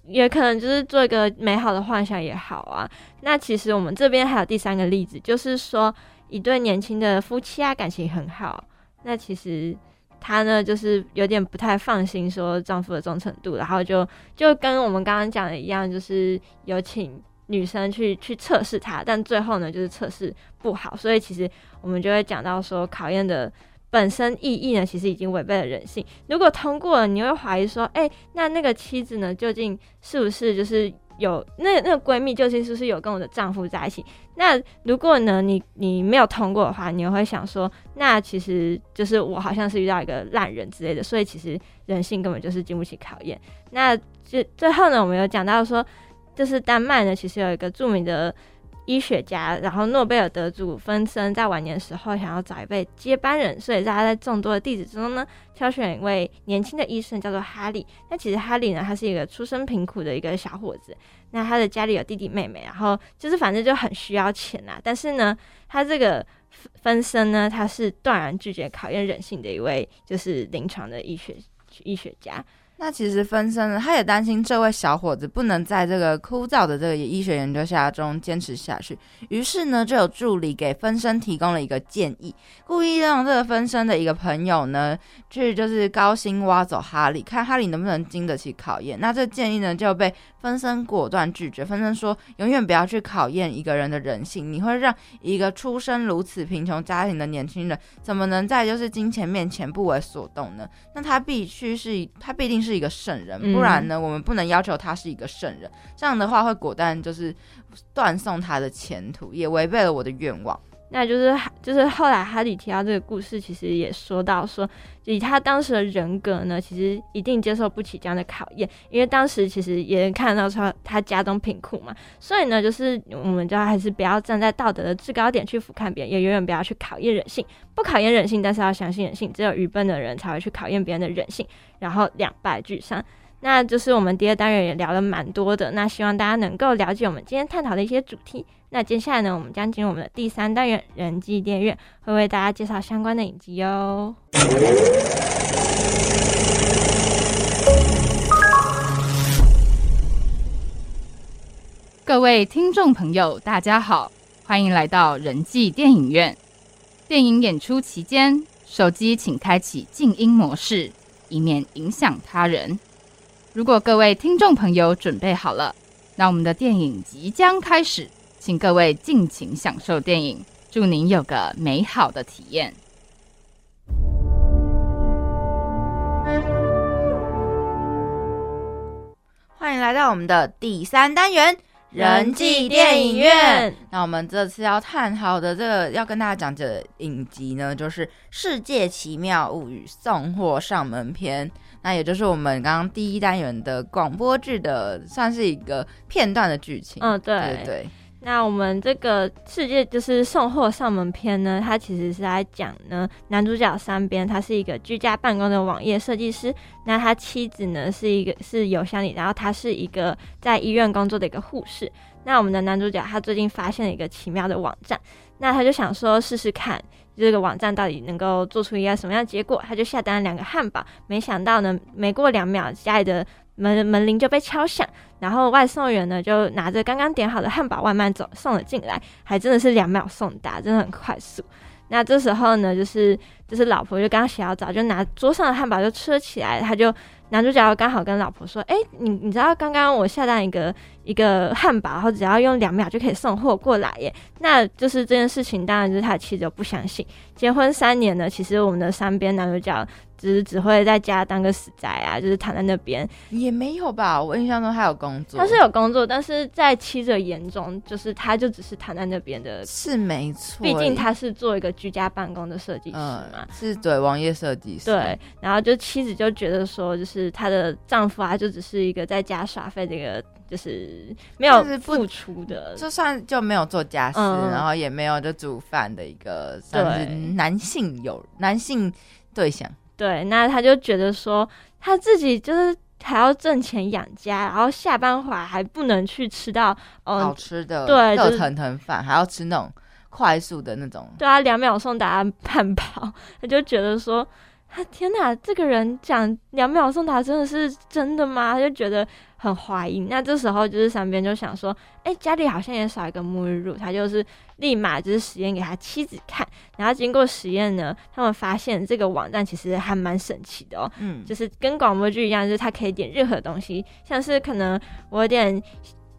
也可能就是做一个美好的幻想也好啊。那其实我们这边还有第三个例子，就是说一对年轻的夫妻啊，感情很好，那其实她呢就是有点不太放心说丈夫的忠诚度，然后就就跟我们刚刚讲的一样，就是有请。女生去去测试他，但最后呢，就是测试不好，所以其实我们就会讲到说，考验的本身意义呢，其实已经违背了人性。如果通过了，你会怀疑说，哎，那那个妻子呢，究竟是不是就是有那那个闺蜜，究竟是不是有跟我的丈夫在一起？那如果呢，你你没有通过的话，你会想说，那其实就是我好像是遇到一个烂人之类的，所以其实人性根本就是经不起考验。那最最后呢，我们有讲到说。就是丹麦呢，其实有一个著名的医学家，然后诺贝尔得主芬森在晚年时候想要找一位接班人，所以在他在众多的弟子之中呢，挑选一位年轻的医生，叫做哈利。那其实哈利呢，他是一个出身贫苦的一个小伙子，那他的家里有弟弟妹妹，然后就是反正就很需要钱啊。但是呢，他这个芬森呢，他是断然拒绝考验人性的一位就是临床的医学医学家。那其实分身呢，他也担心这位小伙子不能在这个枯燥的这个医学研究下中坚持下去，于是呢，就有助理给分身提供了一个建议，故意让这个分身的一个朋友呢，去就是高薪挖走哈利，看哈利能不能经得起考验。那这建议呢，就被分身果断拒绝。分身说，永远不要去考验一个人的人性，你会让一个出身如此贫穷家庭的年轻人，怎么能在就是金钱面前不为所动呢？那他必须是，他必定是。一个圣人，不然呢，我们不能要求他是一个圣人。这样的话会果断就是断送他的前途，也违背了我的愿望。那就是就是后来哈利提到这个故事，其实也说到说，以他当时的人格呢，其实一定接受不起这样的考验，因为当时其实也看到说他家中贫苦嘛，所以呢，就是我们就还是不要站在道德的制高点去俯瞰别人，也永远不要去考验人性，不考验人性，但是要相信人性，只有愚笨的人才会去考验别人的人性，然后两败俱伤。那就是我们第二单元也聊了蛮多的，那希望大家能够了解我们今天探讨的一些主题。那接下来呢，我们将进入我们的第三单元——人际电影院，会为大家介绍相关的影集哟。各位听众朋友，大家好，欢迎来到人际电影院。电影演出期间，手机请开启静音模式，以免影响他人。如果各位听众朋友准备好了，那我们的电影即将开始，请各位尽情享受电影，祝您有个美好的体验。欢迎来到我们的第三单元——人际电影院。那我们这次要探讨的这个要跟大家讲的影集呢，就是《世界奇妙物语：送货上门篇》。那也就是我们刚刚第一单元的广播剧的，算是一个片段的剧情。嗯，对对。那我们这个世界就是送货上门篇呢，它其实是在讲呢，男主角三边他是一个居家办公的网页设计师，那他妻子呢是一个是邮箱里，然后他是一个在医院工作的一个护士。那我们的男主角他最近发现了一个奇妙的网站，那他就想说试试看。这个网站到底能够做出一个什么样的结果？他就下单了两个汉堡，没想到呢，没过两秒，家里的门门铃就被敲响，然后外送员呢就拿着刚刚点好的汉堡外卖走送了进来，还真的是两秒送达，真的很快速。那这时候呢，就是就是老婆就刚洗好澡，就拿桌上的汉堡就吃了起来，他就。男主角刚好跟老婆说：“哎，你你知道刚刚我下单一个一个汉堡，然后只要用两秒就可以送货过来耶？那就是这件事情，当然就是他妻子不相信。结婚三年呢，其实我们的三边男主角。”只是只会在家当个死宅啊，就是躺在那边也没有吧？我印象中他有工作，他是有工作，但是在妻子眼中，就是他就只是躺在那边的，是没错。毕竟他是做一个居家办公的设计师嘛，是对网页设计师。对，然后就妻子就觉得说，就是她的丈夫啊，就只是一个在家耍废的一个，就是没有付出的，就算就没有做家事，然后也没有就煮饭的一个，算是男性有男性对象。对，那他就觉得说，他自己就是还要挣钱养家，然后下班回来还不能去吃到嗯好吃的，对，热腾腾饭，还要吃那种快速的那种，对啊，两秒送达汉堡，他就觉得说。他天哪，这个人讲两秒送达真的是真的吗？他就觉得很怀疑。那这时候就是三边就想说，哎，家里好像也少一个沐浴露。他就是立马就是实验给他妻子看。然后经过实验呢，他们发现这个网站其实还蛮神奇的哦。嗯，就是跟广播剧一样，就是他可以点任何东西，像是可能我有点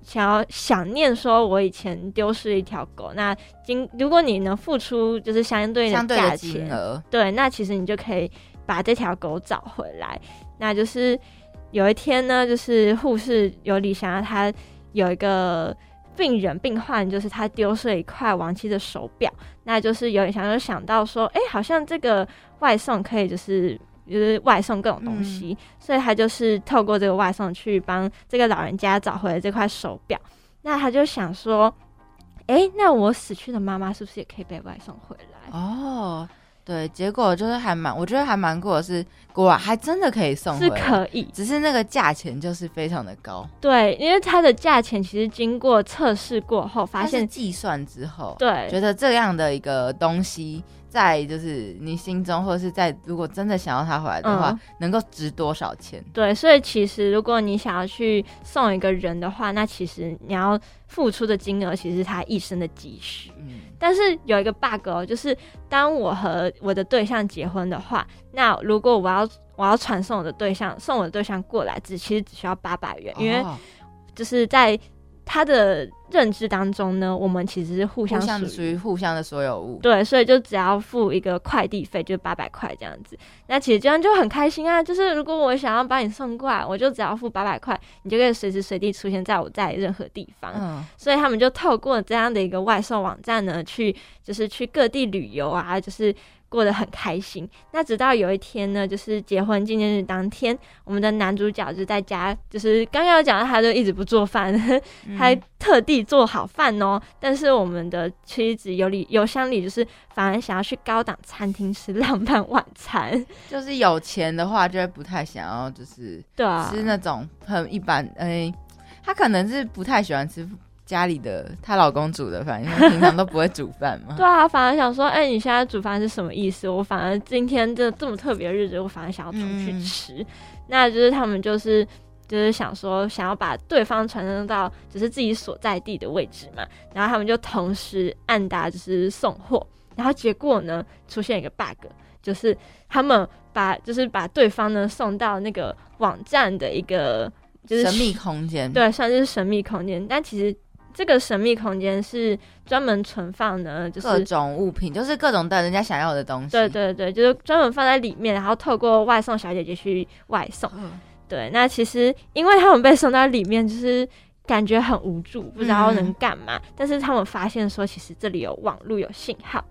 想要想念说，我以前丢失一条狗。那经如果你能付出就是相对的价钱，对，那其实你就可以把这条狗找回来。那就是有一天呢，就是护士有理想，他有一个病人病患，就是他丢失了一块亡妻的手表。那就是有点想就想到说，哎，好像这个外送可以就是。就是外送各种东西，所以他就是透过这个外送去帮这个老人家找回了这块手表。那他就想说，哎，那我死去的妈妈是不是也可以被外送回来？哦，对，结果就是还蛮，我觉得还蛮酷的是，果然还真的可以送，是可以，只是那个价钱就是非常的高。对，因为它的价钱其实经过测试过后，发现计算之后，对，觉得这样的一个东西。在就是你心中，或者是在如果真的想要他回来的话，能够值多少钱？对，所以其实如果你想要去送一个人的话，那其实你要付出的金额其实是他一生的积蓄。嗯，但是有一个 bug 哦，就是当我和我的对象结婚的话，那如果我要我要传送我的对象送我的对象过来，只其实只需要八百元，因为就是在。他的认知当中呢，我们其实是互相属于互相的所有物，对，所以就只要付一个快递费，就八百块这样子。那其实这样就很开心啊，就是如果我想要把你送过来，我就只要付八百块，你就可以随时随地出现在我在任何地方。嗯，所以他们就透过这样的一个外送网站呢，去就是去各地旅游啊，就是。过得很开心。那直到有一天呢，就是结婚纪念日当天，我们的男主角就在家，就是刚刚有讲到，他就一直不做饭，还特地做好饭哦。但是我们的妻子有里邮箱里，就是反而想要去高档餐厅吃浪漫晚餐。就是有钱的话，就会不太想要，就是对啊，吃那种很一般。哎，他可能是不太喜欢吃。家里的她老公煮的饭，因为平常都不会煮饭嘛。对啊，反而想说，哎，你现在煮饭是什么意思？我反而今天这这么特别的日子，我反而想要出去吃。那就是他们就是就是想说，想要把对方传送到只是自己所在地的位置嘛。然后他们就同时按达就是送货，然后结果呢出现一个 bug，就是他们把就是把对方呢送到那个网站的一个就是神秘空间，对，算是神秘空间，但其实。这个神秘空间是专门存放的，就是各种物品，就是各种的人家想要的东西。对对对，就是专门放在里面，然后透过外送小姐姐去外送。对，那其实因为他们被送到里面，就是感觉很无助，不知道能干嘛。但是他们发现说，其实这里有网络，有信号。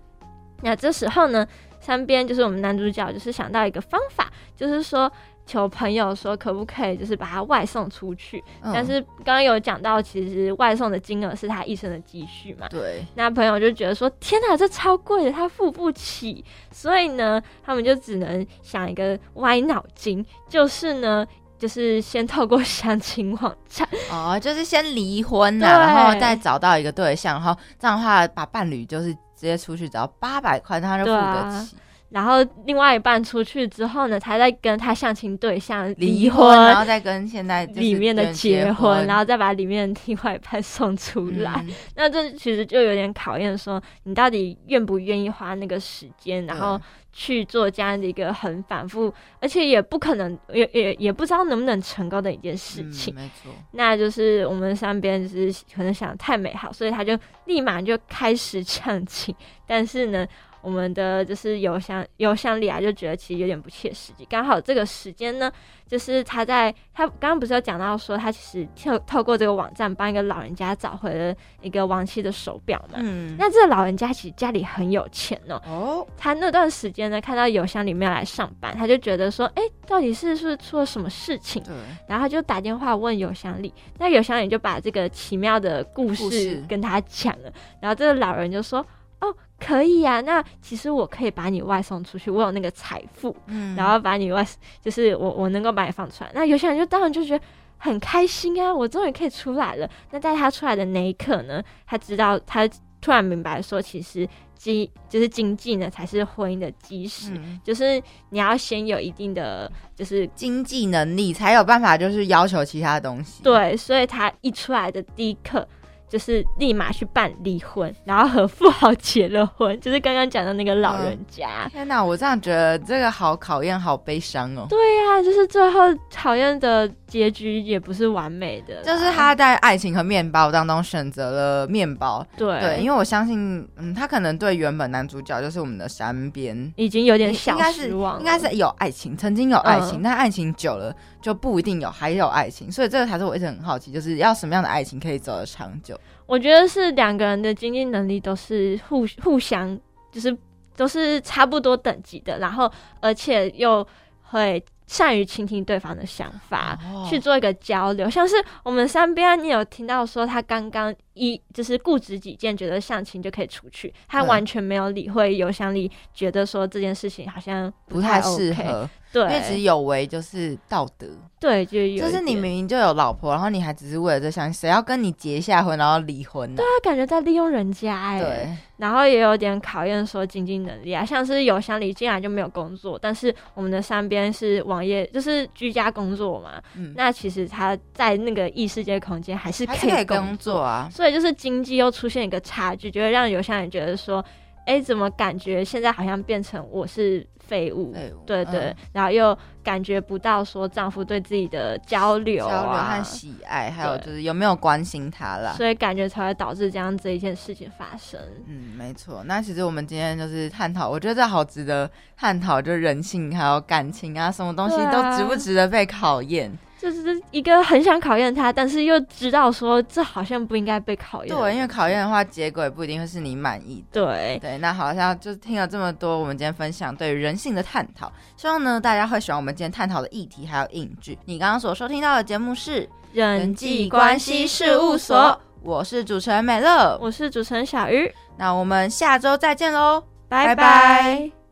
那这时候呢，三边就是我们男主角，就是想到一个方法，就是说。求朋友说可不可以，就是把它外送出去。但是刚刚有讲到，其实外送的金额是他一生的积蓄嘛。对。那朋友就觉得说，天哪，这超贵的，他付不起。所以呢，他们就只能想一个歪脑筋，就是呢，就是先透过相亲网站。哦，就是先离婚呐，然后再找到一个对象，然后这样的话，把伴侣就是直接出去，只要八百块，他就付得起。然后另外一半出去之后呢，才在跟他相亲对象离婚，然后再跟现在里面的结婚，然后再把里面的另外一半送出来。那这其实就有点考验，说你到底愿不愿意花那个时间，然后去做这样的一个很反复，而且也不可能，也也也不知道能不能成功的一件事情。没错，那就是我们三边就是可能想太美好，所以他就立马就开始相亲，但是呢。我们的就是邮箱邮箱里啊，就觉得其实有点不切实际。刚好这个时间呢，就是他在他刚刚不是有讲到说，他其实透透过这个网站帮一个老人家找回了一个亡妻的手表嘛。嗯。那这个老人家其实家里很有钱哦。哦。他那段时间呢，看到邮箱里面来上班，他就觉得说，哎，到底是是出了什么事情？对。然后他就打电话问邮箱里，那邮箱里就把这个奇妙的故事跟他讲了。然后这个老人就说。哦，可以呀，那其实我可以把你外送出去，我有那个财富，嗯，然后把你外，就是我我能够把你放出来。那有些人就当然就觉得很开心啊，我终于可以出来了。那在他出来的那一刻呢，他知道他突然明白说，其实经就是经济呢才是婚姻的基石，就是你要先有一定的就是经济能力，才有办法就是要求其他东西。对，所以他一出来的第一刻。就是立马去办离婚，然后和富豪结了婚，就是刚刚讲的那个老人家。天哪，我这样觉得这个好考验，好悲伤哦。对呀，就是最后讨厌的结局也不是完美的。就是他在爱情和面包当中选择了面包。对对，因为我相信，嗯，他可能对原本男主角就是我们的山边已经有点小失望。应该是有爱情，曾经有爱情，但爱情久了就不一定有还有爱情。所以这个才是我一直很好奇，就是要什么样的爱情可以走得长久。我觉得是两个人的经济能力都是互互相，就是都是差不多等级的，然后而且又会善于倾听对方的想法，去做一个交流。像是我们三边，你有听到说他刚刚一就是固执己见，觉得相亲就可以出去，他完全没有理会邮箱里觉得说这件事情好像不太适合。对，因为其实有违就是道德。对，就有。就是你明明就有老婆，然后你还只是为了这相谁要跟你结下婚，然后离婚呢？对啊，感觉在利用人家哎。对。然后也有点考验说经济能力啊，像是邮箱里进来就没有工作，但是我们的三边是网页，就是居家工作嘛。嗯。那其实他在那个异世界空间还是可以工作啊。所以就是经济又出现一个差距，就会让邮箱人觉得说，哎，怎么感觉现在好像变成我是。废物，对对，然后又感觉不到说丈夫对自己的交流、交流和喜爱，还有就是有没有关心她啦，所以感觉才会导致这样这一件事情发生。嗯，没错。那其实我们今天就是探讨，我觉得这好值得探讨，就人性还有感情啊，什么东西都值不值得被考验。就是一个很想考验他，但是又知道说这好像不应该被考验。对，因为考验的话，结果也不一定会是你满意的。对对，那好像就听了这么多，我们今天分享对于人性的探讨，希望呢大家会喜欢我们今天探讨的议题还有影剧。你刚刚所收听到的节目是《人际关系事务所》，我是主持人美乐，我是主持人小鱼，那我们下周再见喽，拜拜。